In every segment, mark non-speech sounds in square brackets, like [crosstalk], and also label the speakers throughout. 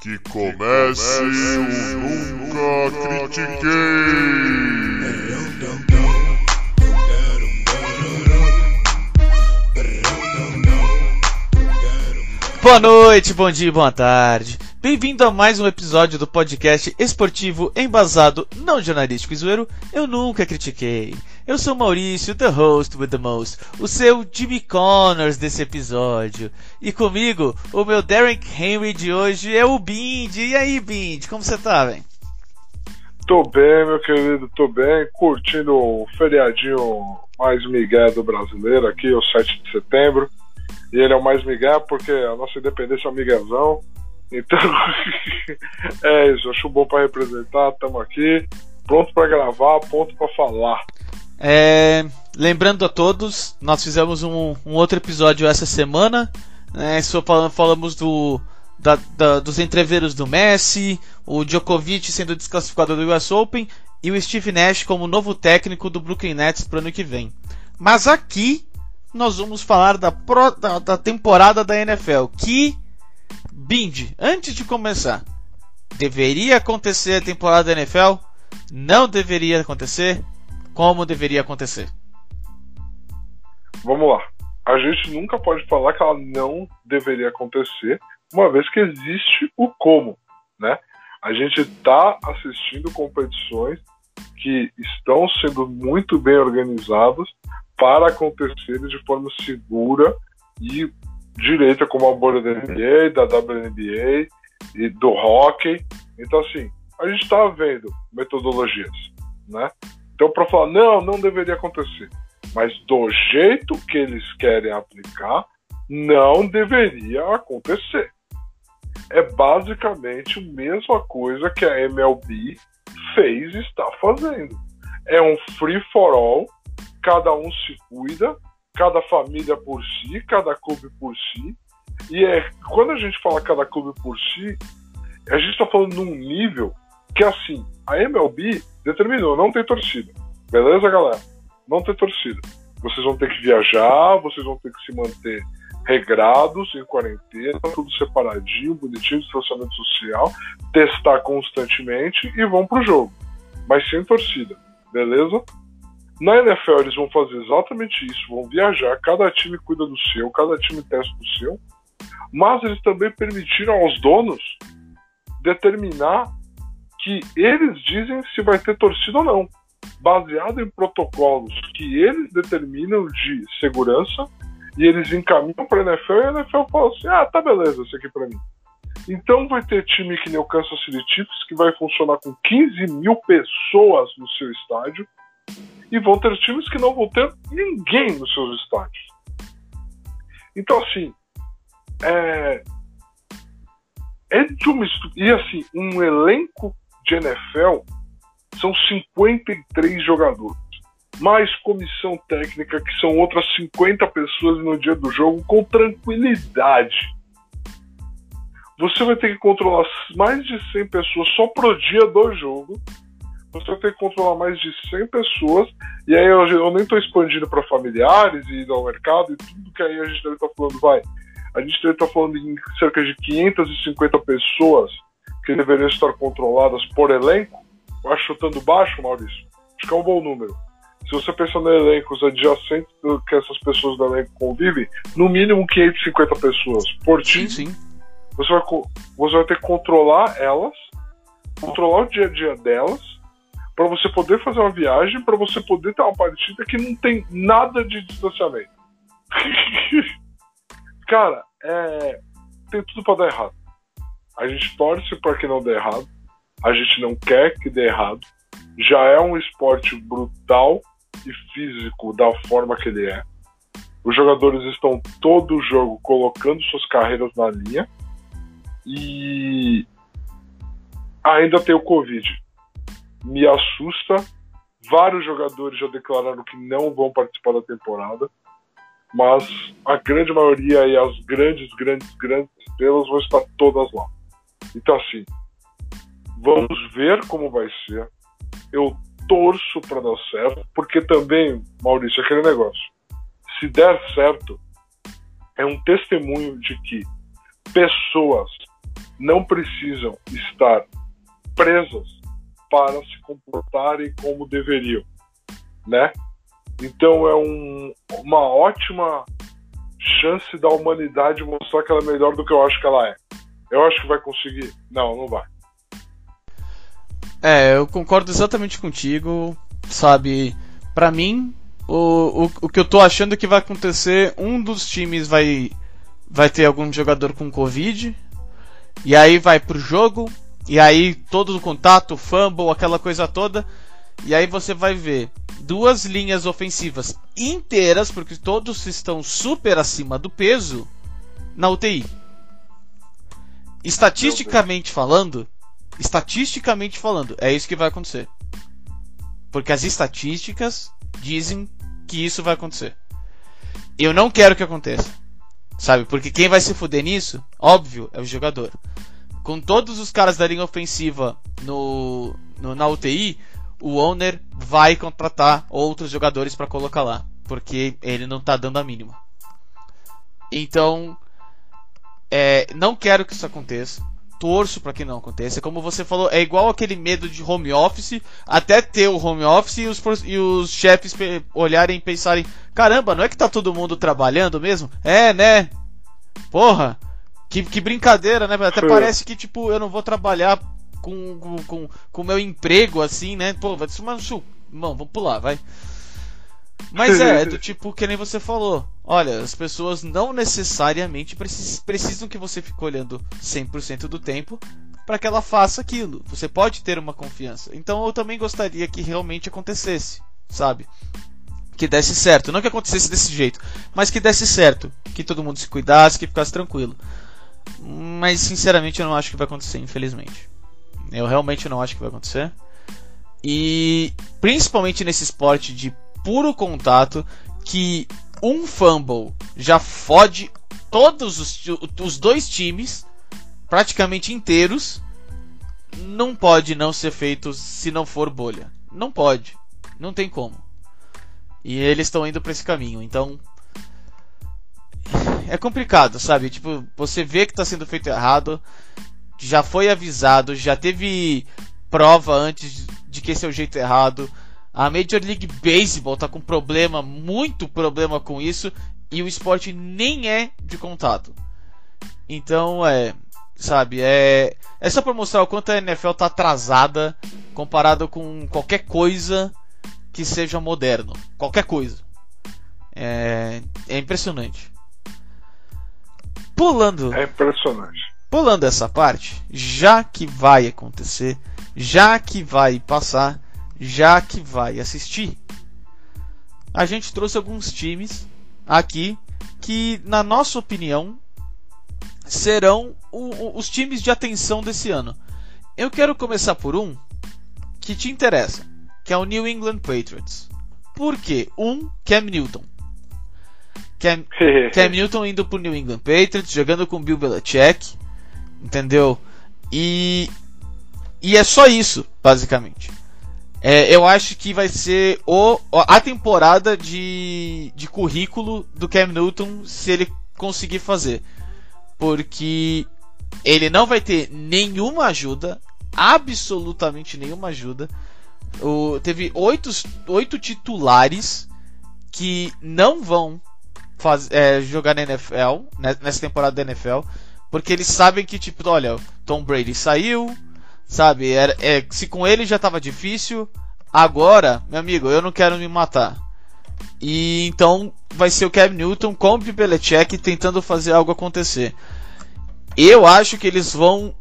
Speaker 1: Que comece o Nunca Critiquei!
Speaker 2: Boa noite, bom dia, boa tarde. Bem-vindo a mais um episódio do podcast esportivo embasado, não jornalístico e zoeiro, Eu Nunca Critiquei. Eu sou Maurício, the host with the most, o seu Jimmy Connors desse episódio. E comigo, o meu Derek Henry de hoje é o Bind. E aí, Bind, como você tá, velho?
Speaker 3: Tô bem, meu querido, tô bem, curtindo o feriadinho mais migué do brasileiro aqui, o 7 de setembro. E ele é o mais migué porque a nossa independência é um miguezão. Então, [laughs] é isso, acho bom para representar, estamos aqui, pronto para gravar, pronto para falar.
Speaker 2: É, lembrando a todos, nós fizemos um, um outro episódio essa semana. Né, só falamos do, da, da, dos entreveros do Messi, o Djokovic sendo desclassificado do US Open e o Steve Nash como novo técnico do Brooklyn Nets para o ano que vem. Mas aqui nós vamos falar da, pro, da, da temporada da NFL. Que, Bind, antes de começar, deveria acontecer a temporada da NFL? Não deveria acontecer? Como deveria acontecer?
Speaker 3: Vamos lá. A gente nunca pode falar que ela não deveria acontecer, uma vez que existe o como, né? A gente está assistindo competições que estão sendo muito bem organizadas para acontecerem de forma segura e direita, como a bolha da NBA, da WNBA e do hockey. Então, assim, a gente está vendo metodologias, né? Então, para falar, não, não deveria acontecer. Mas do jeito que eles querem aplicar, não deveria acontecer. É basicamente a mesma coisa que a MLB fez e está fazendo. É um free for all, cada um se cuida, cada família por si, cada clube por si. E é quando a gente fala cada clube por si, a gente está falando num nível que assim, a MLB determinou, não tem torcida. Beleza, galera? Não tem torcida. Vocês vão ter que viajar, vocês vão ter que se manter regrados, em quarentena, tudo separadinho, bonitinho, distanciamento social, testar constantemente e vão pro jogo. Mas sem torcida, beleza? Na NFL eles vão fazer exatamente isso, vão viajar, cada time cuida do seu, cada time testa do seu, mas eles também permitiram aos donos determinar que eles dizem se vai ter torcida ou não, baseado em protocolos que eles determinam de segurança e eles encaminham para a NFL e a NFL fala assim: ah, tá beleza, isso aqui para mim. Então vai ter time que nem o Kansas City Chiefs que vai funcionar com 15 mil pessoas no seu estádio e vão ter times que não vão ter ninguém nos seus estádios. Então assim, é, é de uma e assim um elenco de NFL são 53 jogadores, mais comissão técnica, que são outras 50 pessoas no dia do jogo, com tranquilidade. Você vai ter que controlar mais de 100 pessoas só pro dia do jogo. Você vai ter que controlar mais de 100 pessoas. E aí eu, eu nem estou expandindo para familiares e ao mercado e tudo que aí a gente deve estar tá falando, vai. A gente deve estar tá falando em cerca de 550 pessoas que deveriam estar controladas por elenco acho chutando baixo, Maurício, acho que é um bom número. Se você pensar no elenco, os adjacentes que essas pessoas do elenco convivem, no mínimo 550 pessoas por time. Sim, sim. Você vai, você vai ter que controlar elas, controlar o dia a dia delas, para você poder fazer uma viagem, para você poder ter uma partida que não tem nada de distanciamento. [laughs] Cara, é, tem tudo para dar errado. A gente torce para que não dê errado a gente não quer que dê errado. Já é um esporte brutal e físico da forma que ele é. Os jogadores estão todo o jogo colocando suas carreiras na linha e ainda tem o Covid. Me assusta. Vários jogadores já declararam que não vão participar da temporada, mas a grande maioria e as grandes, grandes, grandes estrelas vão estar todas lá. Então, assim, Vamos ver como vai ser. Eu torço para dar certo, porque também, Maurício, aquele negócio. Se der certo, é um testemunho de que pessoas não precisam estar presas para se comportarem como deveriam, né? Então é um, uma ótima chance da humanidade mostrar que ela é melhor do que eu acho que ela é. Eu acho que vai conseguir. Não, não vai.
Speaker 2: É, eu concordo exatamente contigo, sabe? Para mim, o, o, o que eu tô achando que vai acontecer, um dos times vai vai ter algum jogador com Covid, e aí vai pro jogo, e aí todo o contato, fumble, aquela coisa toda, e aí você vai ver duas linhas ofensivas inteiras, porque todos estão super acima do peso, na UTI. Estatisticamente falando, estatisticamente falando, é isso que vai acontecer. Porque as estatísticas dizem que isso vai acontecer. Eu não quero que aconteça. Sabe? Porque quem vai se fuder nisso, óbvio, é o jogador. Com todos os caras da linha ofensiva no, no na UTI, o owner vai contratar outros jogadores para colocar lá. Porque ele não tá dando a mínima. Então, é, não quero que isso aconteça. Torço para que não aconteça. Como você falou, é igual aquele medo de home office, até ter o home office e os, e os chefes olharem e pensarem: caramba, não é que tá todo mundo trabalhando mesmo? É, né? Porra, que, que brincadeira, né? Até parece que, tipo, eu não vou trabalhar com o com, com, com meu emprego assim, né? Pô, vai ser uma. Mano, vamos pular, vai. Mas é, é [laughs] do tipo que nem você falou. Olha, as pessoas não necessariamente precis precisam que você fique olhando 100% do tempo para que ela faça aquilo. Você pode ter uma confiança. Então eu também gostaria que realmente acontecesse, sabe? Que desse certo. Não que acontecesse desse jeito, mas que desse certo. Que todo mundo se cuidasse, que ficasse tranquilo. Mas sinceramente eu não acho que vai acontecer, infelizmente. Eu realmente não acho que vai acontecer. E principalmente nesse esporte de puro contato que um fumble já fode todos os, os dois times, praticamente inteiros, não pode não ser feito se não for bolha. Não pode. Não tem como. E eles estão indo para esse caminho. Então. É complicado, sabe? Tipo, você vê que está sendo feito errado. Já foi avisado. Já teve prova antes de que esse é o jeito errado. A Major League Baseball tá com problema, muito problema com isso, e o esporte nem é de contato. Então, é, sabe, é, é só para mostrar o quanto a NFL tá atrasada comparado com qualquer coisa que seja moderno, qualquer coisa. É, é impressionante. Pulando.
Speaker 3: É impressionante.
Speaker 2: Pulando essa parte, já que vai acontecer, já que vai passar, já que vai assistir, a gente trouxe alguns times aqui que, na nossa opinião, serão o, o, os times de atenção desse ano. Eu quero começar por um que te interessa, que é o New England Patriots. Por quê? Um, Cam Newton. Cam, [laughs] Cam Newton indo pro New England Patriots, jogando com Bill Belichick, entendeu? E, e é só isso, basicamente. É, eu acho que vai ser o, a temporada de, de currículo do Cam Newton se ele conseguir fazer. Porque ele não vai ter nenhuma ajuda, absolutamente nenhuma ajuda. O, teve oito, oito titulares que não vão faz, é, jogar na NFL, né, nessa temporada da NFL, porque eles sabem que, tipo, olha, Tom Brady saiu, Sabe? Era, é, se com ele já tava difícil, agora, meu amigo, eu não quero me matar. E então vai ser o Cam Newton com o Belichick tentando fazer algo acontecer. Eu acho que eles vão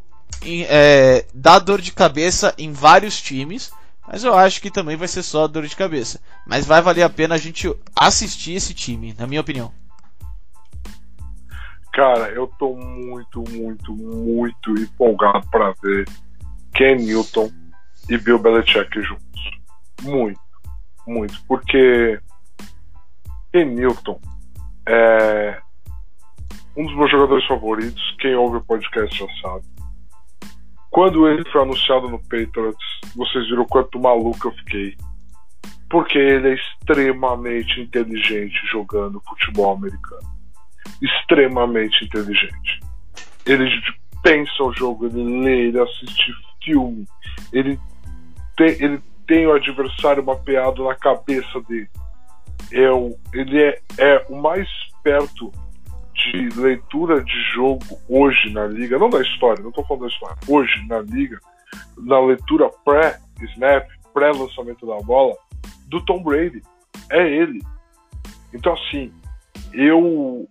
Speaker 2: é, dar dor de cabeça em vários times, mas eu acho que também vai ser só dor de cabeça. Mas vai valer a pena a gente assistir esse time, na minha opinião.
Speaker 3: Cara, eu tô muito, muito, muito empolgado para ver Ken Newton e Bill Belichick juntos. Muito, muito. Porque Ken Newton é um dos meus jogadores favoritos. Quem ouve o podcast já sabe. Quando ele foi anunciado no Patriots, vocês viram quanto maluco eu fiquei. Porque ele é extremamente inteligente jogando futebol americano. Extremamente inteligente. Ele pensa o jogo, ele lê, ele assiste filme, ele tem, ele tem o adversário mapeado na cabeça dele. É o, ele é, é o mais perto de leitura de jogo hoje na liga, não da história, não estou falando da história, hoje na liga, na leitura pré-snap, pré-lançamento da bola, do Tom Brady. É ele. Então, assim, eu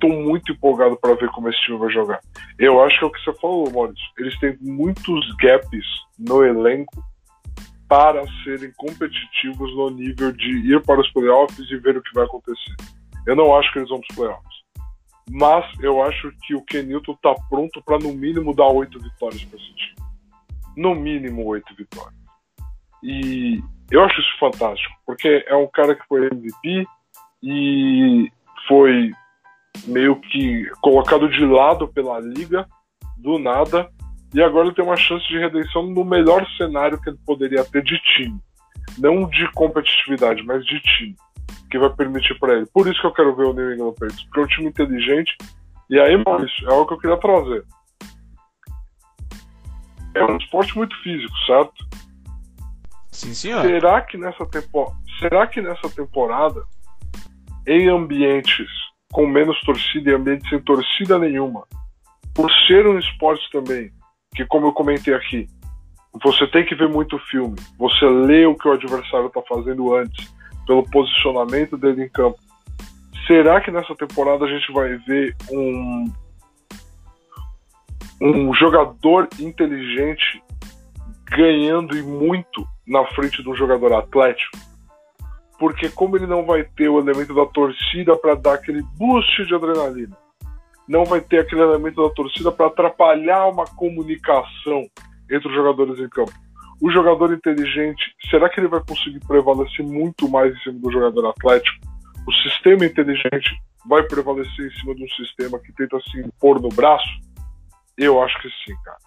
Speaker 3: tô muito empolgado para ver como esse time vai jogar. Eu acho que é o que você falou, Maurício. Eles têm muitos gaps no elenco para serem competitivos no nível de ir para os playoffs e ver o que vai acontecer. Eu não acho que eles vão para os playoffs. Mas eu acho que o Kenilton está pronto para no mínimo dar oito vitórias para esse time. No mínimo oito vitórias. E eu acho isso fantástico, porque é um cara que foi MVP e foi meio que colocado de lado pela liga do nada e agora ele tem uma chance de redenção no melhor cenário que ele poderia ter de time, não de competitividade, mas de time, que vai permitir para ele. Por isso que eu quero ver o New England Patriots, porque é um time inteligente. E aí, Maurício, é algo que eu queria trazer. É um esporte muito físico, certo?
Speaker 2: Sim, senhor.
Speaker 3: Será que nessa tempo... será que nessa temporada em ambientes com menos torcida e ambientes sem torcida nenhuma, por ser um esporte também que, como eu comentei aqui, você tem que ver muito filme, você lê o que o adversário está fazendo antes, pelo posicionamento dele em campo. Será que nessa temporada a gente vai ver um, um jogador inteligente ganhando e muito na frente de um jogador atlético? Porque como ele não vai ter o elemento da torcida para dar aquele boost de adrenalina, não vai ter aquele elemento da torcida para atrapalhar uma comunicação entre os jogadores em campo. O jogador inteligente, será que ele vai conseguir prevalecer muito mais em cima do jogador atlético? O sistema inteligente vai prevalecer em cima de um sistema que tenta se impor no braço? Eu acho que sim, cara.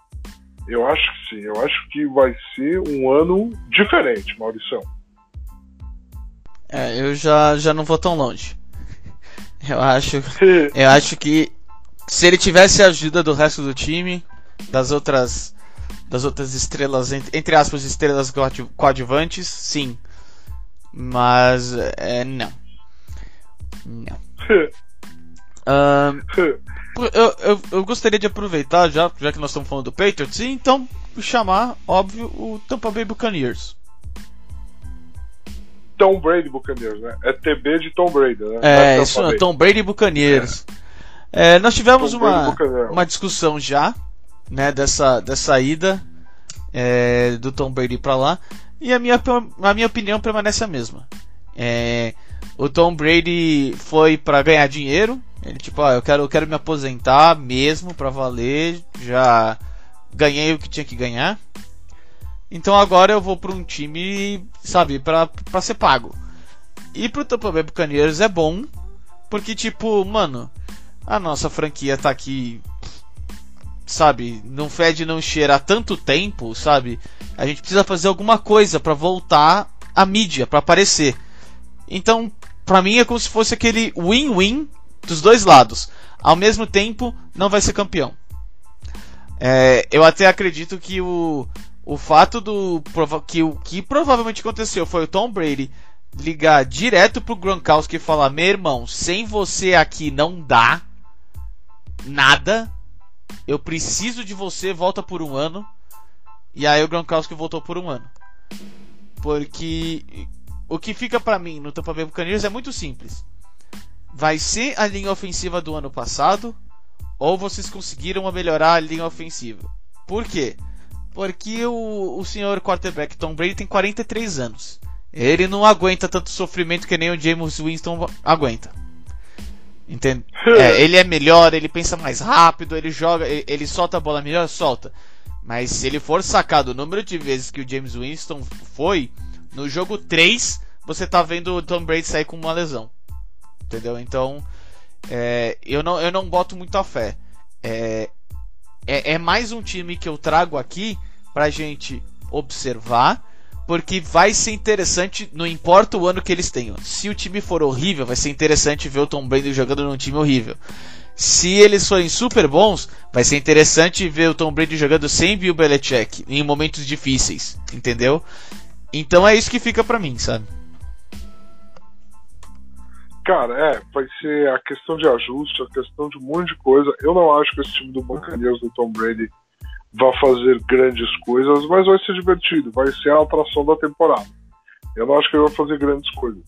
Speaker 3: Eu acho que sim. Eu acho que vai ser um ano diferente, Maurição.
Speaker 2: É, eu já, já não vou tão longe. Eu acho, [laughs] eu acho que se ele tivesse a ajuda do resto do time, das outras das outras estrelas, entre aspas, estrelas coadjuvantes, sim. Mas é, não. Não. [laughs] [laughs] eu, eu, eu, gostaria de aproveitar, já, já que nós estamos falando do Patriots, e então chamar, óbvio, o Tampa Bay Buccaneers.
Speaker 3: Tom Brady Buccaneers, né? É TB de Tom Brady, né?
Speaker 2: É, é isso, Tom Brady Buccaneers. É. É, nós tivemos uma, uma discussão já, né, dessa, dessa ida é, do Tom Brady para lá, e a minha, a minha opinião permanece a mesma. É, o Tom Brady foi para ganhar dinheiro, ele tipo, ah, eu quero, eu quero me aposentar mesmo para valer, já ganhei o que tinha que ganhar. Então agora eu vou para um time, sabe, para ser pago. E pro Tampa Bay Buccaneers é bom, porque tipo, mano, a nossa franquia tá aqui, sabe, não fede não cheira há tanto tempo, sabe? A gente precisa fazer alguma coisa para voltar a mídia, para aparecer. Então, para mim é como se fosse aquele win-win dos dois lados. Ao mesmo tempo, não vai ser campeão. É, eu até acredito que o, o fato do que o que provavelmente aconteceu foi o Tom Brady ligar direto pro Gronkowski e falar: "Meu irmão, sem você aqui não dá nada. Eu preciso de você, volta por um ano. E aí o Gronkowski voltou por um ano. Porque o que fica para mim no Tampa Bay Buccaneers é muito simples. Vai ser a linha ofensiva do ano passado ou vocês conseguiram melhorar a linha ofensiva? Por quê? Porque o, o senhor quarterback Tom Brady tem 43 anos. Ele não aguenta tanto sofrimento que nem o James Winston aguenta. Entende? [laughs] É, ele é melhor, ele pensa mais rápido, ele joga, ele, ele solta a bola melhor, solta. Mas se ele for sacado o número de vezes que o James Winston foi, no jogo 3, você tá vendo o Tom Brady sair com uma lesão. Entendeu? Então, é, eu, não, eu não boto muita fé. É, é, é mais um time que eu trago aqui pra gente observar porque vai ser interessante, não importa o ano que eles tenham. Se o time for horrível, vai ser interessante ver o Tom Brady jogando num time horrível. se eles forem super bons, vai ser interessante ver o Tom Brady jogando sem Bill Belichick em momentos difíceis, entendeu? Então é isso que fica para mim, sabe?
Speaker 3: Cara, é, vai ser a questão de ajuste, a questão de um monte de coisa. Eu não acho que esse time do Buccaneers do Tom Brady vá fazer grandes coisas, mas vai ser divertido, vai ser a atração da temporada. Eu não acho que ele vai fazer grandes coisas.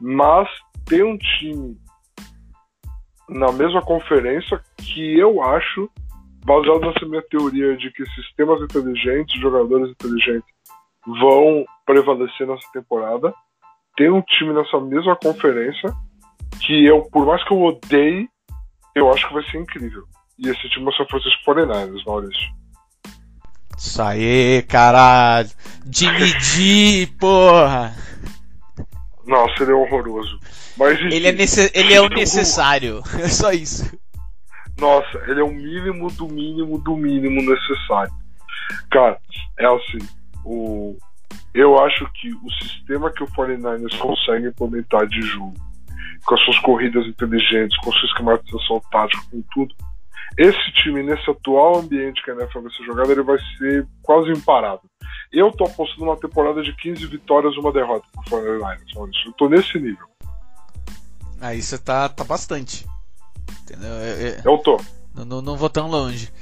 Speaker 3: Mas tem um time na mesma conferência que eu acho, baseado nessa minha teoria de que sistemas inteligentes, jogadores inteligentes vão prevalecer nessa temporada. Tem um time nessa mesma conferência que eu, por mais que eu odeie, eu acho que vai ser incrível. E esse time é o São Francisco 49ers, Maurício.
Speaker 2: Isso aí, caralho. Jimmy [laughs] porra.
Speaker 3: Nossa, ele é horroroso. Mas,
Speaker 2: ele, é nesse... ele é o [laughs] necessário. É [laughs] só isso.
Speaker 3: Nossa, ele é o mínimo do mínimo do mínimo necessário. Cara, é assim. O... Eu acho que o sistema que o 49ers consegue implementar de jogo, com as suas corridas inteligentes, com a sua esquematização tática, com tudo, esse time, nesse atual ambiente que a NFL vai ser jogada, ele vai ser quase imparável. Eu tô apostando uma temporada de 15 vitórias e uma derrota pro 49ers, Eu tô nesse nível.
Speaker 2: Aí você tá, tá bastante. Entendeu?
Speaker 3: Eu, eu, eu tô.
Speaker 2: Não, não vou tão longe.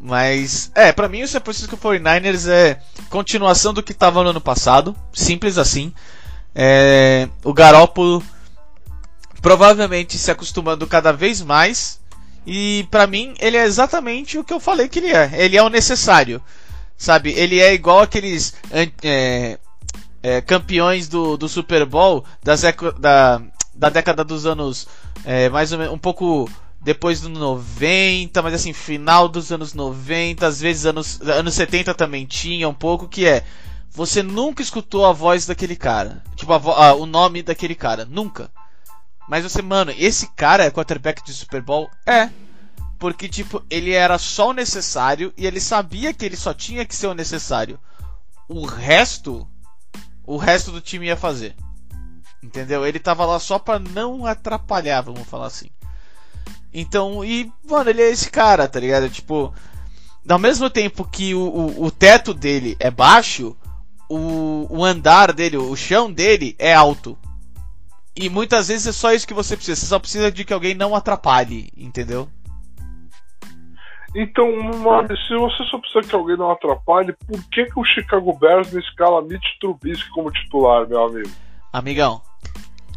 Speaker 2: Mas, é, para mim o San Francisco 49ers é continuação do que tava no ano passado. Simples assim. É, o Garoppolo provavelmente se acostumando cada vez mais. E para mim ele é exatamente o que eu falei que ele é. Ele é o necessário. Sabe? Ele é igual aqueles é, é, campeões do, do Super Bowl das, da, da década dos anos é, mais ou menos um pouco depois do 90, mas assim, final dos anos 90, às vezes anos, anos 70 também tinha um pouco, que é você nunca escutou a voz daquele cara, tipo a, a, o nome daquele cara, nunca. Mas você, mano, esse cara é quarterback de Super Bowl? É. Porque, tipo, ele era só o necessário e ele sabia que ele só tinha que ser o necessário. O resto, o resto do time ia fazer. Entendeu? Ele tava lá só pra não atrapalhar, vamos falar assim. Então, e, mano, ele é esse cara, tá ligado? Tipo, ao mesmo tempo que o, o, o teto dele é baixo, o, o andar dele, o chão dele é alto. E muitas vezes é só isso que você precisa. Você só precisa de que alguém não atrapalhe, entendeu?
Speaker 3: Então, se você só precisa que alguém não atrapalhe, por que, que o Chicago Bears não escala Mitch Trubisky como titular, meu amigo?
Speaker 2: Amigão,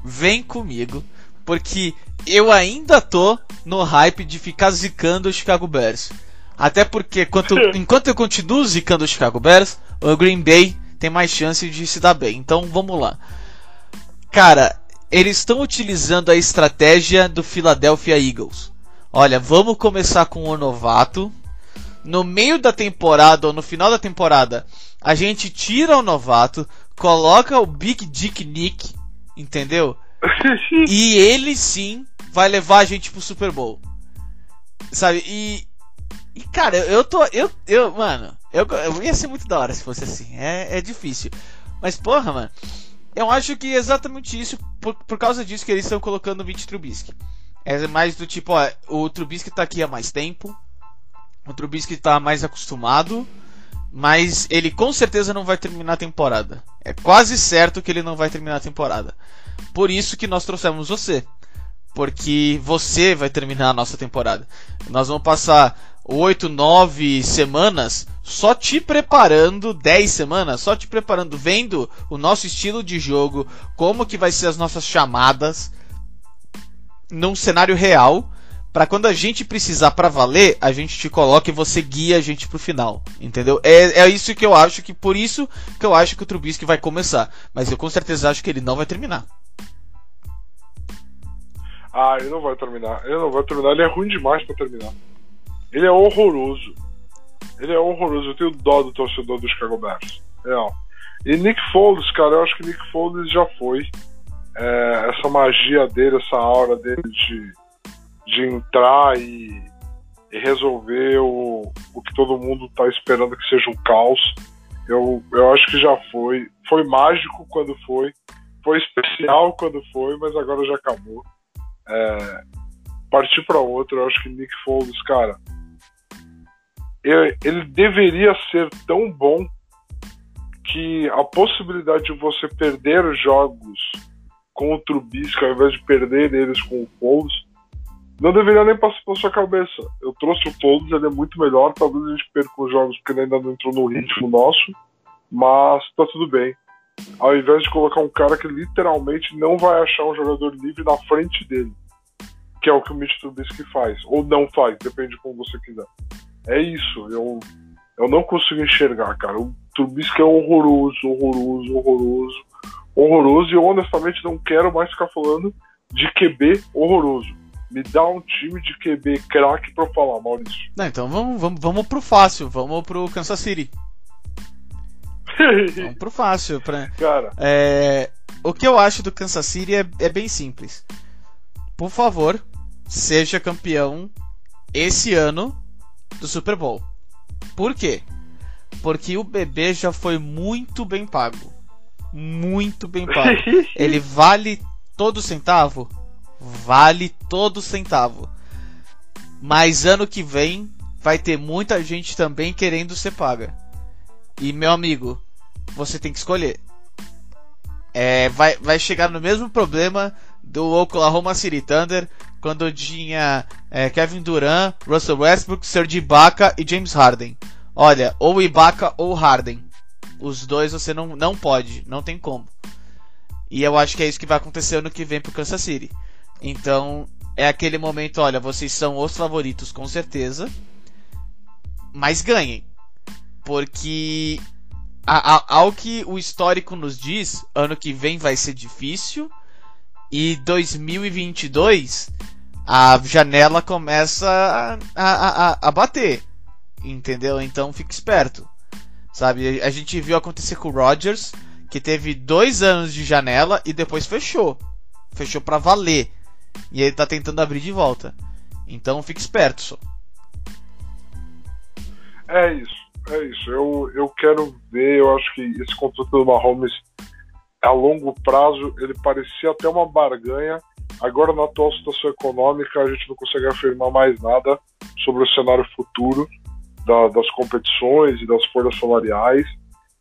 Speaker 2: vem comigo, porque eu ainda tô no hype de ficar zicando o Chicago Bears. Até porque quanto, [laughs] enquanto eu continuo zicando o Chicago Bears, o Green Bay tem mais chance de se dar bem. Então vamos lá. Cara, eles estão utilizando a estratégia do Philadelphia Eagles. Olha, vamos começar com o novato. No meio da temporada ou no final da temporada, a gente tira o novato, coloca o Big Dick Nick, entendeu? [laughs] e ele sim vai levar a gente pro Super Bowl. Sabe? E. E cara, eu tô. Eu, eu mano, eu, eu ia ser muito da hora se fosse assim. É, é difícil. Mas porra, mano. Eu acho que é exatamente isso, por, por causa disso que eles estão colocando o Mitch Trubisky. É mais do tipo, ó, o Trubisky tá aqui há mais tempo. O Trubisky tá mais acostumado. Mas ele com certeza não vai terminar a temporada. É quase certo que ele não vai terminar a temporada. Por isso que nós trouxemos você. Porque você vai terminar a nossa temporada. Nós vamos passar 8, 9 semanas só te preparando, 10 semanas, só te preparando, vendo o nosso estilo de jogo, como que vai ser as nossas chamadas num cenário real, para quando a gente precisar para valer, a gente te coloca e você guia a gente pro final, entendeu? É, é isso que eu acho que por isso que eu acho que o Trubisky vai começar, mas eu com certeza acho que ele não vai terminar.
Speaker 3: Ah, ele não vai terminar. Ele não vai terminar. Ele é ruim demais para terminar. Ele é horroroso. Ele é horroroso. Eu tenho dó do torcedor dos Chicago Bears. Real. E Nick Foles, cara, eu acho que Nick Foles já foi. É, essa magia dele, essa aura dele de, de entrar e, e resolver o, o que todo mundo tá esperando que seja um caos. Eu, eu acho que já foi. Foi mágico quando foi. Foi especial quando foi, mas agora já acabou. É, partir para outra, eu acho que Nick Foles, cara, ele deveria ser tão bom que a possibilidade de você perder jogos com o Trubisky ao invés de perder eles com o Foles não deveria nem passar pela sua cabeça. Eu trouxe o Foles, ele é muito melhor, talvez a gente perca os jogos porque ele ainda não entrou no ritmo nosso, mas tá tudo bem. Ao invés de colocar um cara que literalmente não vai achar um jogador livre na frente dele, que é o que o Mitch Trubisky faz, ou não faz, depende de como você quiser. É isso, eu, eu não consigo enxergar, cara. O Trubisky é horroroso, horroroso, horroroso, horroroso, e eu honestamente não quero mais ficar falando de QB horroroso. Me dá um time de QB craque pra falar, Maurício.
Speaker 2: Não, então vamos, vamos, vamos pro fácil, vamos pro Kansas City. [laughs] vamos pro fácil. Pra...
Speaker 3: Cara.
Speaker 2: É, o que eu acho do Kansas City é, é bem simples. Por favor, seja campeão esse ano do Super Bowl. Por quê? Porque o bebê já foi muito bem pago. Muito bem pago. [laughs] Ele vale todo centavo? Vale todo centavo. Mas ano que vem vai ter muita gente também querendo ser paga. E meu amigo, você tem que escolher. É, vai, vai chegar no mesmo problema do Oklahoma City Thunder quando tinha é, Kevin Durant, Russell Westbrook, Serge Ibaka e James Harden. Olha, ou Ibaka ou Harden. Os dois você não, não pode, não tem como. E eu acho que é isso que vai acontecer ano que vem pro Kansas City. Então, é aquele momento, olha, vocês são os favoritos com certeza, mas ganhem. Porque a, a, ao que o histórico nos diz, ano que vem vai ser difícil e 2022 a janela começa a, a, a, a bater, entendeu? Então fique esperto, sabe? A gente viu acontecer com o Rodgers, que teve dois anos de janela e depois fechou, fechou para valer. E ele tá tentando abrir de volta. Então fique esperto, só.
Speaker 3: É isso, é isso. Eu, eu quero ver, eu acho que esse contrato do Mahomes a longo prazo ele parecia até uma barganha. Agora, na atual situação econômica, a gente não consegue afirmar mais nada sobre o cenário futuro da, das competições e das folhas salariais.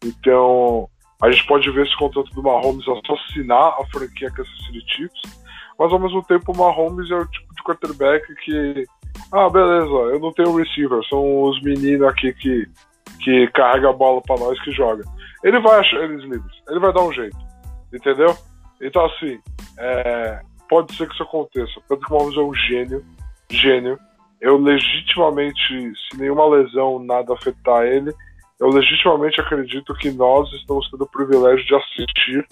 Speaker 3: Então, a gente pode ver esse contrato do Mahomes assassinar a franquia Kansas City Chiefs mas ao mesmo tempo o Mahomes é o tipo de quarterback que, ah, beleza, eu não tenho receiver, são os meninos aqui que, que carrega a bola para nós que joga. Ele vai achar eles livres, ele vai dar um jeito, entendeu? Então, assim, é, pode ser que isso aconteça. Pedro Mahomes é um gênio, gênio. Eu legitimamente, se nenhuma lesão, nada afetar ele, eu legitimamente acredito que nós estamos tendo o privilégio de assistir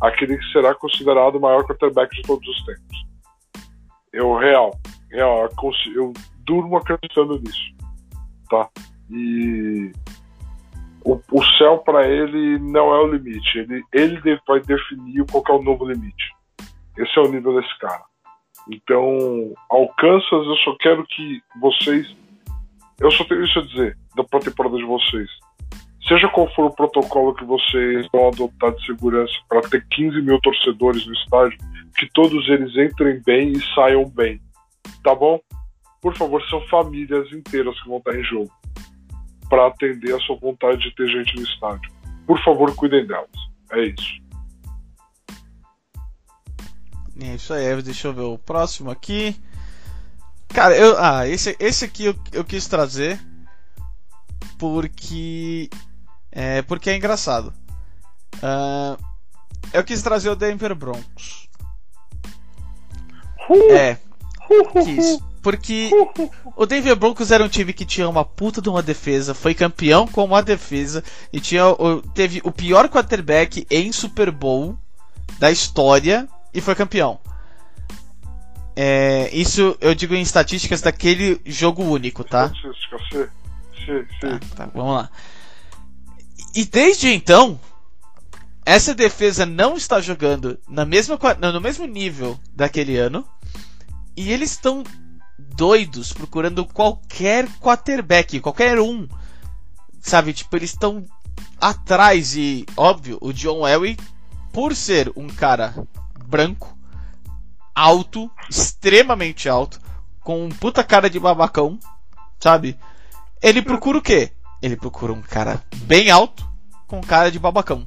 Speaker 3: aquele que será considerado o maior quarterback de todos os tempos. Eu, real, real, eu durmo acreditando nisso, tá? E o, o céu para ele não é o limite, ele, ele vai definir qual é o novo limite. Esse é o nível desse cara. Então, alcanças, eu só quero que vocês. Eu só tenho isso a dizer da temporada de vocês seja qual for o protocolo que vocês vão adotar de segurança para ter 15 mil torcedores no estádio, que todos eles entrem bem e saiam bem. Tá bom? Por favor, são famílias inteiras que vão estar em jogo para atender a sua vontade de ter gente no estádio. Por favor, cuidem delas. É isso.
Speaker 2: É isso aí, deixa eu ver o próximo aqui. Cara, eu, ah, esse, esse aqui eu, eu quis trazer porque é, porque é engraçado. Uh, eu quis trazer o Denver Broncos.
Speaker 3: Uh!
Speaker 2: É, quis. Porque o Denver Broncos era um time que tinha uma puta de uma defesa, foi campeão com uma defesa e tinha, teve o pior quarterback em Super Bowl da história e foi campeão. É, isso eu digo em estatísticas daquele jogo único, tá?
Speaker 3: Sim, sim, sim.
Speaker 2: tá, tá vamos lá. E desde então, essa defesa não está jogando na mesma, no mesmo nível daquele ano. E eles estão doidos procurando qualquer quarterback, qualquer um. Sabe, tipo, eles estão atrás e, óbvio, o John Elway, por ser um cara branco, alto, extremamente alto, com um puta cara de babacão, sabe? Ele procura o quê? Ele procura um cara bem alto com cara de babacão.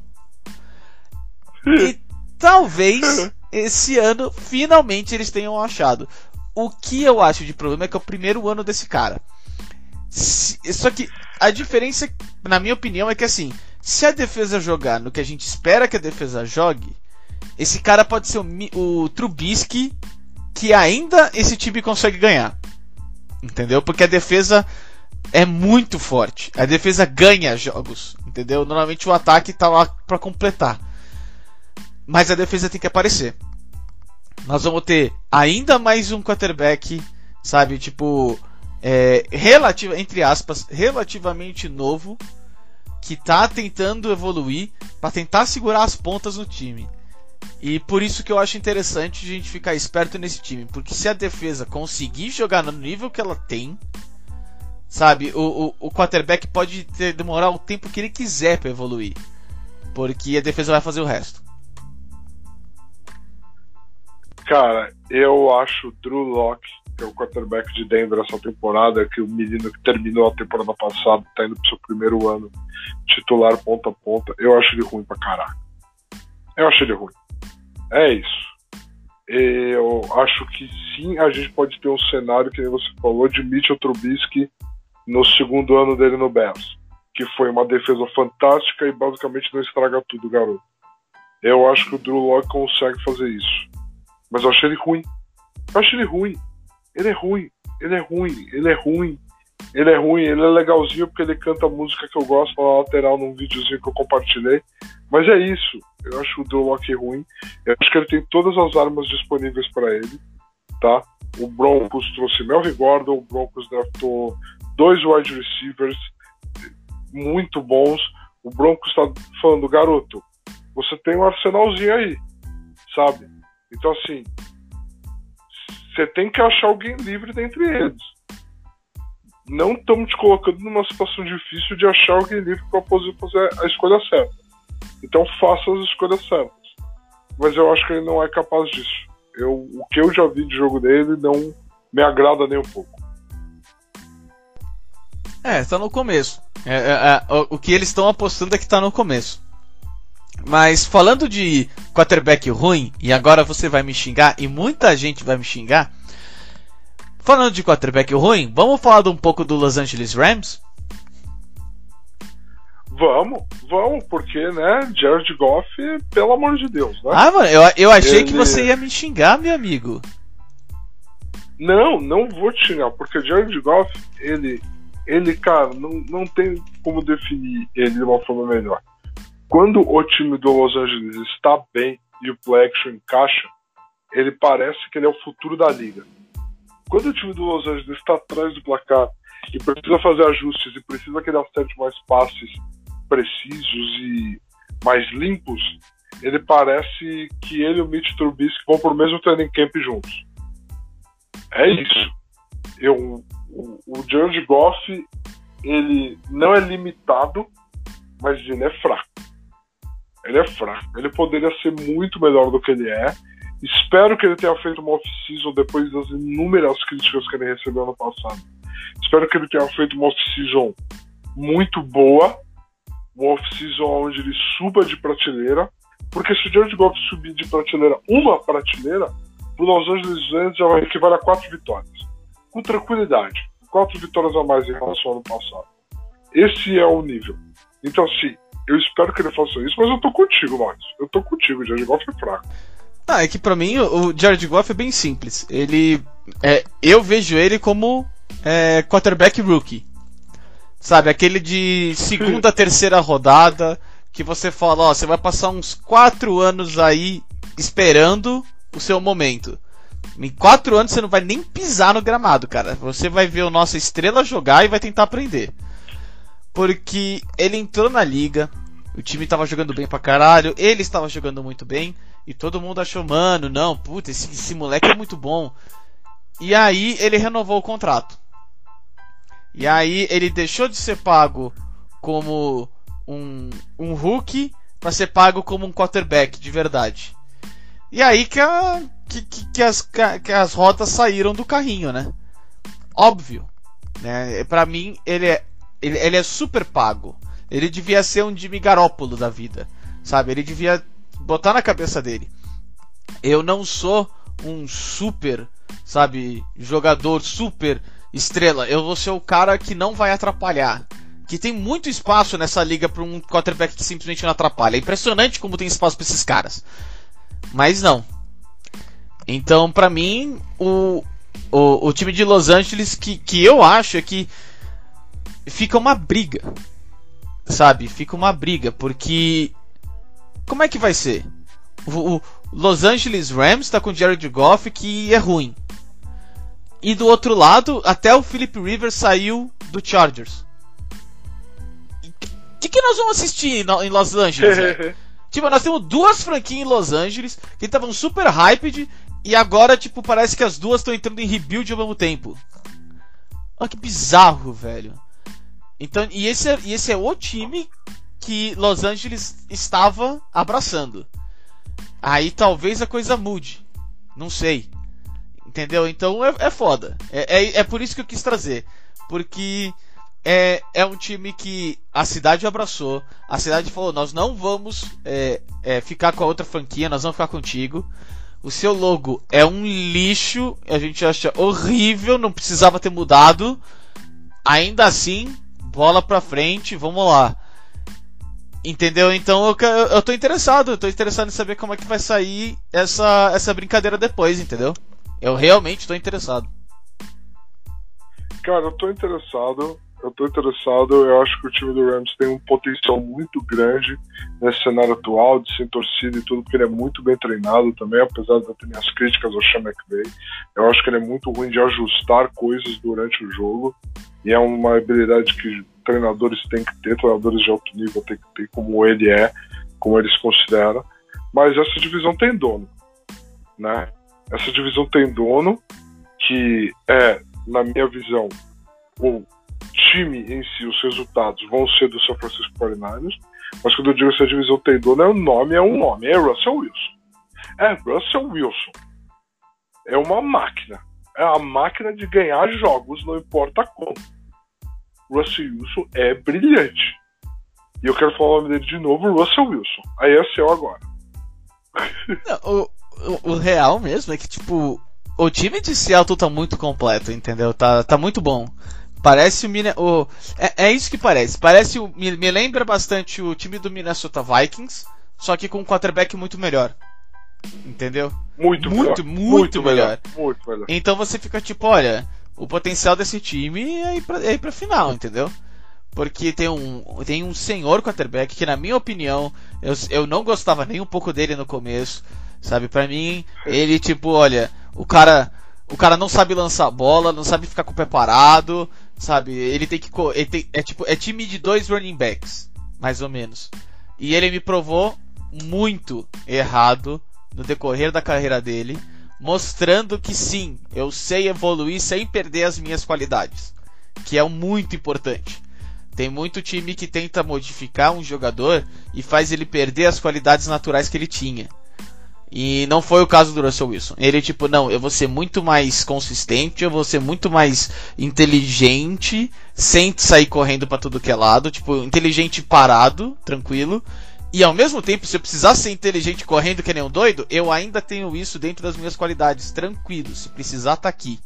Speaker 2: E talvez esse ano finalmente eles tenham achado. O que eu acho de problema é que é o primeiro ano desse cara. Só que a diferença, na minha opinião, é que assim, se a defesa jogar no que a gente espera que a defesa jogue, esse cara pode ser o, o Trubisky que ainda esse time consegue ganhar. Entendeu? Porque a defesa é muito forte. A defesa ganha jogos, entendeu? Normalmente o ataque tá lá para completar. Mas a defesa tem que aparecer. Nós vamos ter ainda mais um quarterback, sabe, tipo, é, relativo, entre aspas, relativamente novo, que tá tentando evoluir para tentar segurar as pontas no time. E por isso que eu acho interessante a gente ficar esperto nesse time, porque se a defesa conseguir jogar no nível que ela tem, sabe, o, o, o quarterback pode ter, demorar o tempo que ele quiser para evoluir, porque a defesa vai fazer o resto.
Speaker 3: Cara, eu acho Drew Locke, que é o quarterback de Denver essa temporada, que o menino que terminou a temporada passada, tá indo pro seu primeiro ano titular ponta a ponta, eu acho ele ruim pra caraca. Eu acho ele ruim. É isso. Eu acho que sim, a gente pode ter um cenário, que você falou, de Mitchell Trubisky no segundo ano dele no Bears, que foi uma defesa fantástica e basicamente não estraga tudo, garoto. Eu acho que o Drew Locke consegue fazer isso. Mas eu achei ele ruim. Eu achei ele ruim. Ele é ruim. Ele é ruim. Ele é ruim. Ele é ruim. Ele é legalzinho porque ele canta música que eu gosto na lateral num videozinho que eu compartilhei. Mas é isso. Eu acho o Drew Locke ruim. Eu acho que ele tem todas as armas disponíveis para ele. Tá? O Broncos trouxe Melvin Gordon. O Broncos draftou dois wide receivers muito bons. O Broncos está falando, garoto, você tem um arsenalzinho aí, sabe? Então, assim, você tem que achar alguém livre dentre eles. Não estamos te colocando numa situação difícil de achar alguém livre para fazer a escolha certa. Então, faça as escolhas certas. Mas eu acho que ele não é capaz disso. Eu, o que eu já vi de jogo dele não me agrada nem um pouco.
Speaker 2: É, está no começo. É, é, é, o que eles estão apostando é que está no começo. Mas falando de quarterback ruim, e agora você vai me xingar, e muita gente vai me xingar. Falando de quarterback ruim, vamos falar um pouco do Los Angeles Rams?
Speaker 3: Vamos, vamos, porque, né, Jared Goff, pelo amor de Deus, né?
Speaker 2: Ah, mano, eu, eu achei Ele... que você ia me xingar, meu amigo.
Speaker 3: Não, não vou te xingar, porque Jared Goff, ele, ele, cara, não, não tem como definir ele de uma forma melhor. Quando o time do Los Angeles está bem e o play action encaixa, ele parece que ele é o futuro da liga. Quando o time do Los Angeles está atrás do placar e precisa fazer ajustes e precisa que ele mais passes precisos e mais limpos, ele parece que ele e o Mitch Trubisky vão o mesmo training camp juntos. É isso. Eu, o, o Jared Goff, ele não é limitado, mas ele é fraco. Ele é fraco. Ele poderia ser muito melhor do que ele é. Espero que ele tenha feito uma off-season depois das inúmeras críticas que ele recebeu ano passado. Espero que ele tenha feito uma off-season muito boa. Uma off-season onde ele suba de prateleira. Porque se o Jared Goff subir de prateleira uma prateleira, o Los Angeles Rams já vai equivale a quatro vitórias. Com tranquilidade. Quatro vitórias a mais em relação ao ano passado. Esse é o nível. Então, sim, eu espero que ele faça isso, mas eu tô contigo, Marcos. Eu tô contigo, o Jared Goff é fraco.
Speaker 2: Ah, é que pra mim o Jared Goff é bem simples. Ele. É, eu vejo ele como é, quarterback rookie. Sabe, aquele de segunda, [laughs] terceira rodada, que você fala, ó, você vai passar uns quatro anos aí esperando o seu momento. Em quatro anos você não vai nem pisar no gramado, cara. Você vai ver o nossa estrela jogar e vai tentar aprender. Porque ele entrou na liga, o time estava jogando bem pra caralho, ele estava jogando muito bem, e todo mundo achou, mano, não, puta, esse, esse moleque é muito bom. E aí ele renovou o contrato. E aí ele deixou de ser pago como um, um rookie para ser pago como um quarterback de verdade. E aí que, a, que, que, as, que as rotas saíram do carrinho, né? óbvio. Né? Para mim, ele é, ele, ele é super pago. Ele devia ser um Jimmy Garoppolo da vida, sabe? Ele devia botar na cabeça dele. Eu não sou um super, sabe, jogador super estrela. Eu vou ser o cara que não vai atrapalhar. Que tem muito espaço nessa liga para um quarterback que simplesmente não atrapalha. É impressionante como tem espaço para esses caras. Mas não. Então, para mim, o, o, o, time de Los Angeles que, que eu acho é que fica uma briga. Sabe? Fica uma briga, porque. Como é que vai ser? O, o Los Angeles Rams está com Jared Goff que é ruim. E do outro lado, até o Philip Rivers saiu do Chargers. O que, que nós vamos assistir em Los Angeles? [laughs] tipo, nós temos duas franquias em Los Angeles que estavam super hyped e agora, tipo, parece que as duas estão entrando em rebuild ao mesmo tempo. Olha que bizarro, velho. Então, e esse, é, e esse é o time que Los Angeles estava abraçando. Aí talvez a coisa mude. Não sei. Entendeu? Então é, é foda. É, é, é por isso que eu quis trazer. Porque é, é um time que a cidade abraçou. A cidade falou: nós não vamos é, é, ficar com a outra franquia, nós vamos ficar contigo. O seu logo é um lixo, a gente acha horrível, não precisava ter mudado. Ainda assim, bola pra frente, vamos lá. Entendeu? Então eu, eu, eu tô interessado, eu tô interessado em saber como é que vai sair essa, essa brincadeira depois, entendeu? Eu realmente tô interessado.
Speaker 3: Cara, eu tô interessado. Eu tô interessado. Eu acho que o time do Rams tem um potencial muito grande nesse cenário atual, de sem torcida e tudo, porque ele é muito bem treinado também, apesar de eu ter minhas críticas ao Sean McVay. Eu acho que ele é muito ruim de ajustar coisas durante o jogo. E é uma habilidade que treinadores têm que ter, treinadores de alto nível têm que ter, como ele é, como eles consideram. Mas essa divisão tem dono, né? Essa divisão tem dono, que é, na minha visão, o time em si, os resultados vão ser do São Francisco 49ers, mas quando eu digo essa divisão tem dono, é um nome, é um nome, é Russell Wilson. É Russell Wilson. É uma máquina. É a máquina de ganhar jogos, não importa como. Russell Wilson é brilhante. E eu quero falar o nome dele de novo, Russell Wilson. Aí é seu agora.
Speaker 2: Não, o, o, o, real mesmo é que, tipo, o time de Seattle tá muito completo, entendeu? Tá, tá muito bom. Parece o, o é, é isso que parece. Parece o, me, me lembra bastante o time do Minnesota Vikings, só que com um quarterback muito melhor. Entendeu?
Speaker 3: Muito,
Speaker 2: muito, melhor. muito, muito melhor.
Speaker 3: melhor. Muito melhor.
Speaker 2: Então você fica tipo, olha, o potencial desse time é ir pra, é ir pra final, entendeu? Porque tem um, tem um senhor quarterback que, na minha opinião, eu, eu não gostava nem um pouco dele no começo. Sabe, para mim, ele tipo, olha, o cara, o cara não sabe lançar bola, não sabe ficar com o pé parado, sabe? Ele tem que ele tem, é tipo, é time de dois running backs, mais ou menos. E ele me provou muito errado no decorrer da carreira dele mostrando que sim, eu sei evoluir sem perder as minhas qualidades, que é muito importante. Tem muito time que tenta modificar um jogador e faz ele perder as qualidades naturais que ele tinha. E não foi o caso do Russell Wilson. Ele, tipo, não, eu vou ser muito mais consistente, eu vou ser muito mais inteligente, sem sair correndo para tudo que é lado, tipo, inteligente parado, tranquilo, e ao mesmo tempo, se eu precisar ser inteligente correndo que nem um doido, eu ainda tenho isso dentro das minhas qualidades, tranquilo. Se precisar, tá aqui.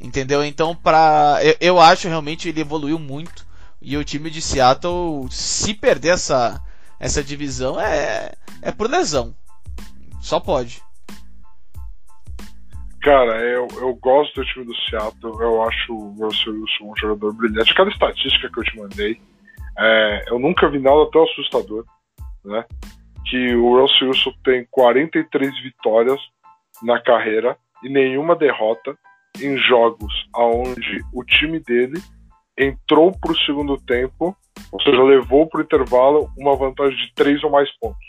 Speaker 2: Entendeu? Então, pra. Eu, eu acho realmente ele evoluiu muito. E o time de Seattle, se perder essa, essa divisão, é, é por lesão. Só pode.
Speaker 3: Cara, eu, eu gosto do time do Seattle. Eu acho o Russell Wilson um jogador brilhante. Cada estatística que eu te mandei, é, eu nunca vi nada tão assustador né? Que o Russell Wilson tem 43 vitórias na carreira e nenhuma derrota em jogos aonde o time dele entrou para o segundo tempo, ou seja, levou para o intervalo uma vantagem de três ou mais pontos.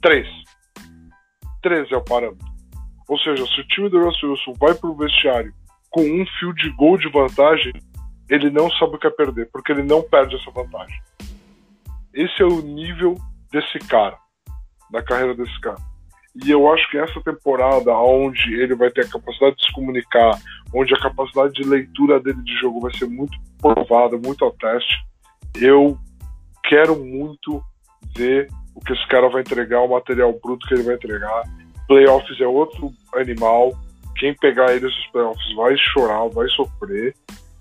Speaker 3: Três. Três é o parâmetro. Ou seja, se o time do Russell Wilson vai para o vestiário com um fio de gol de vantagem, ele não sabe o que é perder, porque ele não perde essa vantagem. Esse é o nível desse cara, da carreira desse cara. E eu acho que essa temporada, onde ele vai ter a capacidade de se comunicar, onde a capacidade de leitura dele de jogo vai ser muito provada, muito ao teste, eu quero muito ver o que esse cara vai entregar, o material bruto que ele vai entregar. Playoffs é outro animal. Quem pegar ele nos playoffs vai chorar, vai sofrer.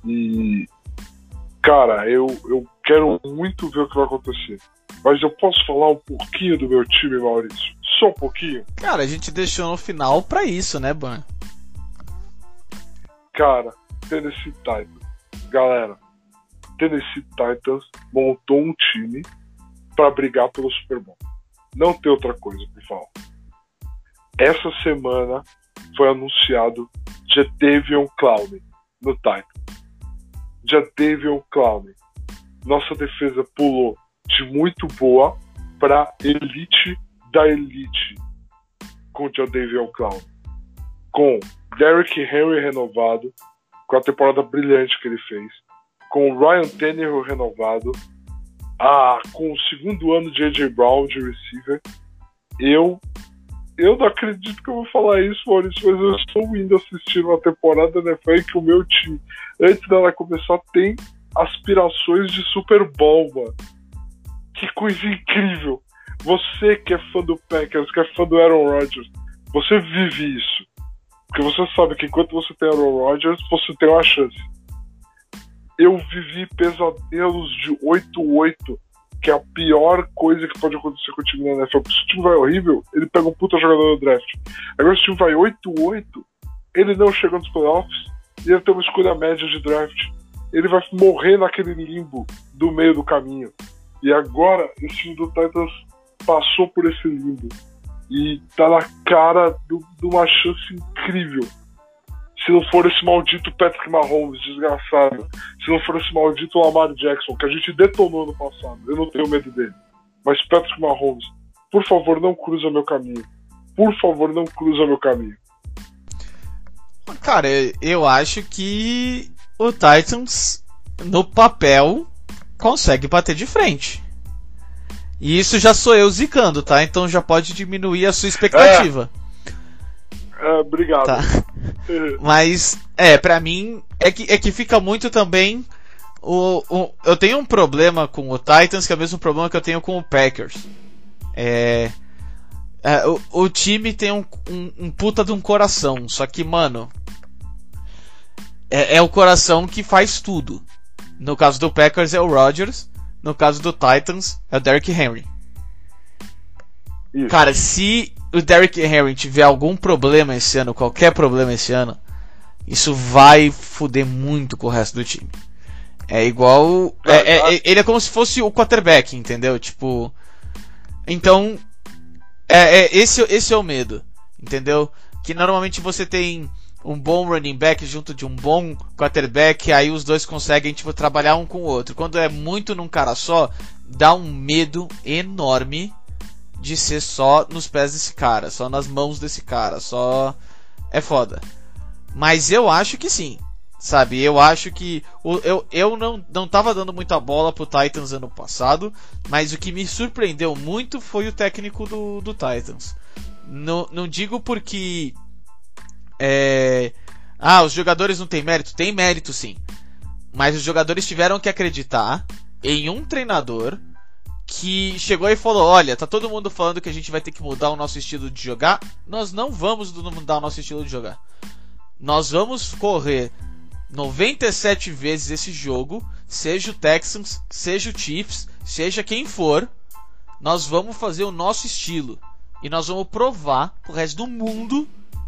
Speaker 3: E, cara, eu, eu quero muito ver o que vai acontecer. Mas eu posso falar um pouquinho do meu time, Maurício? Só um pouquinho?
Speaker 2: Cara, a gente deixou no final pra isso, né, Ban?
Speaker 3: Cara, Tennessee Titans. Galera, Tennessee Titans montou um time para brigar pelo Super Bowl. Não tem outra coisa para falar. Essa semana foi anunciado Jadavion Clowney no Titans. Jadavion Clowney. Nossa defesa pulou de muito boa para elite da elite com Jadavion Clowney. Com Derrick Henry renovado, com a temporada brilhante que ele fez, com o Ryan Tannehill renovado, ah, com o segundo ano de AJ Brown de receiver, eu eu não acredito que eu vou falar isso, Maurício, mas eu estou indo assistir uma temporada da NFL que o meu time, antes dela começar, tem aspirações de Super Bowl, mano. Que coisa incrível. Você que é fã do Packers, que é fã do Aaron Rodgers, você vive isso. Porque você sabe que enquanto você tem Aaron Rodgers, você tem uma chance. Eu vivi pesadelos de 8-8, que é a pior coisa que pode acontecer com o time da NFL. Se o time vai horrível, ele pega um puta jogador no draft. Agora, se o time vai 8-8, ele não chega nos playoffs e ele tem uma escolha média de draft. Ele vai morrer naquele limbo do meio do caminho. E agora, esse time do Titans passou por esse limbo e tá na cara de uma chance incrível. Se não for esse maldito Patrick Mahomes, desgraçado. Se não for esse maldito Lamar Jackson, que a gente detonou no passado. Eu não tenho medo dele. Mas Patrick Mahomes, por favor, não cruza meu caminho. Por favor, não cruza meu caminho.
Speaker 2: Cara, eu acho que o Titans, no papel, consegue bater de frente. E isso já sou eu zicando, tá? Então já pode diminuir a sua expectativa.
Speaker 3: É, é obrigado.
Speaker 2: Tá. [laughs] Mas, é, pra mim, é que, é que fica muito também. O, o, eu tenho um problema com o Titans, que é o mesmo problema que eu tenho com o Packers. É. é o, o, time tem um, um, um, puta de um coração, só que, mano. É, é o coração que faz tudo. No caso do Packers é o Rodgers. No caso do Titans, é o Derrick Henry. Isso. Cara, se o Derrick Henry tiver algum problema esse ano, qualquer problema esse ano, isso vai foder muito com o resto do time. É igual. É, é, é, ele é como se fosse o quarterback, entendeu? Tipo. Então. É, é, esse, esse é o medo, entendeu? Que normalmente você tem um bom running back junto de um bom quarterback, aí os dois conseguem tipo, trabalhar um com o outro. Quando é muito num cara só, dá um medo enorme de ser só nos pés desse cara, só nas mãos desse cara, só é foda. Mas eu acho que sim. Sabe, eu acho que. Eu, eu não, não tava dando muita bola pro Titans ano passado, mas o que me surpreendeu muito foi o técnico do, do Titans. Não, não digo porque é... Ah, os jogadores não têm mérito? Tem mérito sim. Mas os jogadores tiveram que acreditar em um treinador que chegou e falou: Olha, tá todo mundo falando que a gente vai ter que mudar o nosso estilo de jogar. Nós não vamos mudar o nosso estilo de jogar. Nós vamos correr 97 vezes esse jogo, seja o Texans, seja o Chiefs, seja quem for. Nós vamos fazer o nosso estilo. E nós vamos provar pro resto do mundo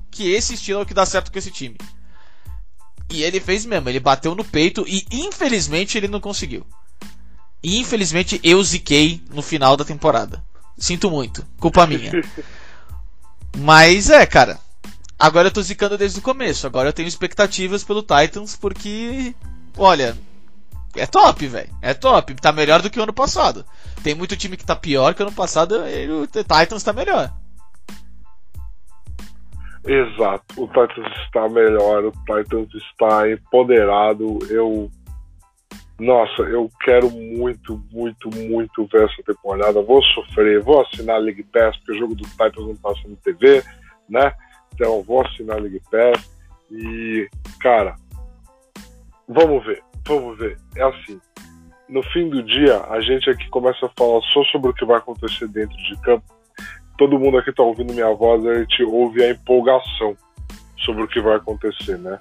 Speaker 2: que esse estilo é o que dá certo com esse time. E ele fez mesmo, ele bateu no peito e infelizmente ele não conseguiu. E infelizmente eu ziquei no final da temporada. Sinto muito, culpa minha. [laughs] Mas é, cara. Agora eu tô zicando desde o começo. Agora eu tenho expectativas pelo Titans porque, olha, é top, velho. É top. Tá melhor do que o ano passado. Tem muito time que tá pior que o ano passado e o Titans tá melhor.
Speaker 3: Exato. O Titans está melhor, o Titans está empoderado. Eu nossa, eu quero muito, muito, muito ver essa temporada. Vou sofrer, vou assinar a League Pass, porque o jogo do Titans não passa no TV, né? Então vou assinar a League Pass. E, cara, vamos ver, vamos ver. É assim, no fim do dia, a gente aqui começa a falar só sobre o que vai acontecer dentro de campo. Todo mundo aqui tá ouvindo minha voz, a gente ouve a empolgação sobre o que vai acontecer, né?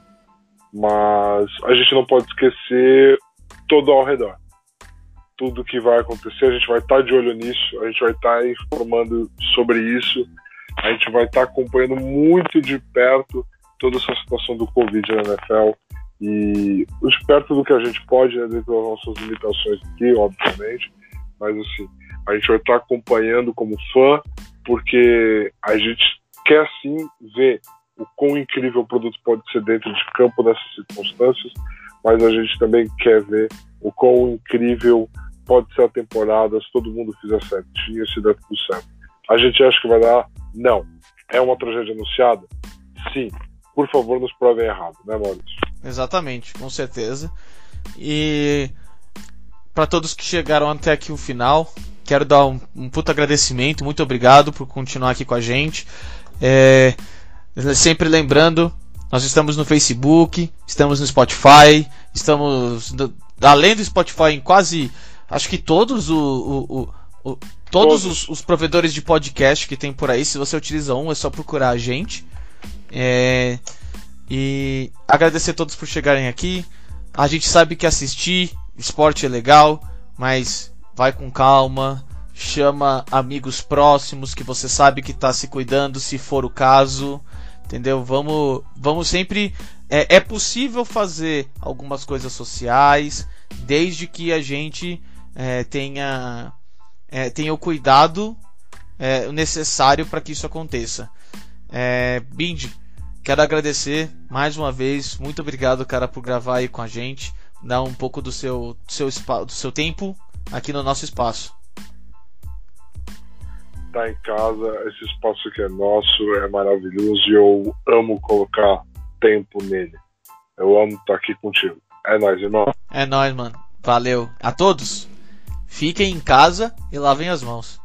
Speaker 3: Mas a gente não pode esquecer todo ao redor. Tudo que vai acontecer, a gente vai estar tá de olho nisso, a gente vai estar tá informando sobre isso, a gente vai estar tá acompanhando muito de perto toda essa situação do Covid na NFL e de perto do que a gente pode, né, dentro das nossas limitações aqui, obviamente, mas assim, a gente vai estar acompanhando como fã, porque a gente quer sim ver o quão incrível o produto pode ser dentro de campo nessas circunstâncias, mas a gente também quer ver o quão incrível pode ser a temporada se todo mundo fizer certinho, se der tudo certo. A gente acha que vai dar? Não. É uma tragédia anunciada? Sim. Por favor, nos provem errado, né, Maurício?
Speaker 2: Exatamente, com certeza. E para todos que chegaram até aqui o final, quero dar um, um puto agradecimento, muito obrigado por continuar aqui com a gente. É, sempre lembrando, nós estamos no Facebook, estamos no Spotify, estamos além do Spotify em quase, acho que todos o, o, o, o todos, Os, os, provedores de podcast que tem por aí. Se você utiliza um, é só procurar a gente. É, e agradecer a todos por chegarem aqui. A gente sabe que assistir esporte é legal, mas vai com calma. Chama amigos próximos que você sabe que está se cuidando, se for o caso. Entendeu? Vamos, vamos sempre. É, é possível fazer algumas coisas sociais, desde que a gente é, tenha, é, tenha o cuidado é, necessário para que isso aconteça. É, Bindi, quero agradecer mais uma vez. Muito obrigado, cara, por gravar aí com a gente, dar um pouco do seu, do seu, do seu tempo aqui no nosso espaço
Speaker 3: tá em casa, esse espaço que é nosso é maravilhoso e eu amo colocar tempo nele. Eu amo estar aqui contigo. É nóis, irmão.
Speaker 2: É nóis, mano. Valeu. A todos, fiquem em casa e lavem as mãos.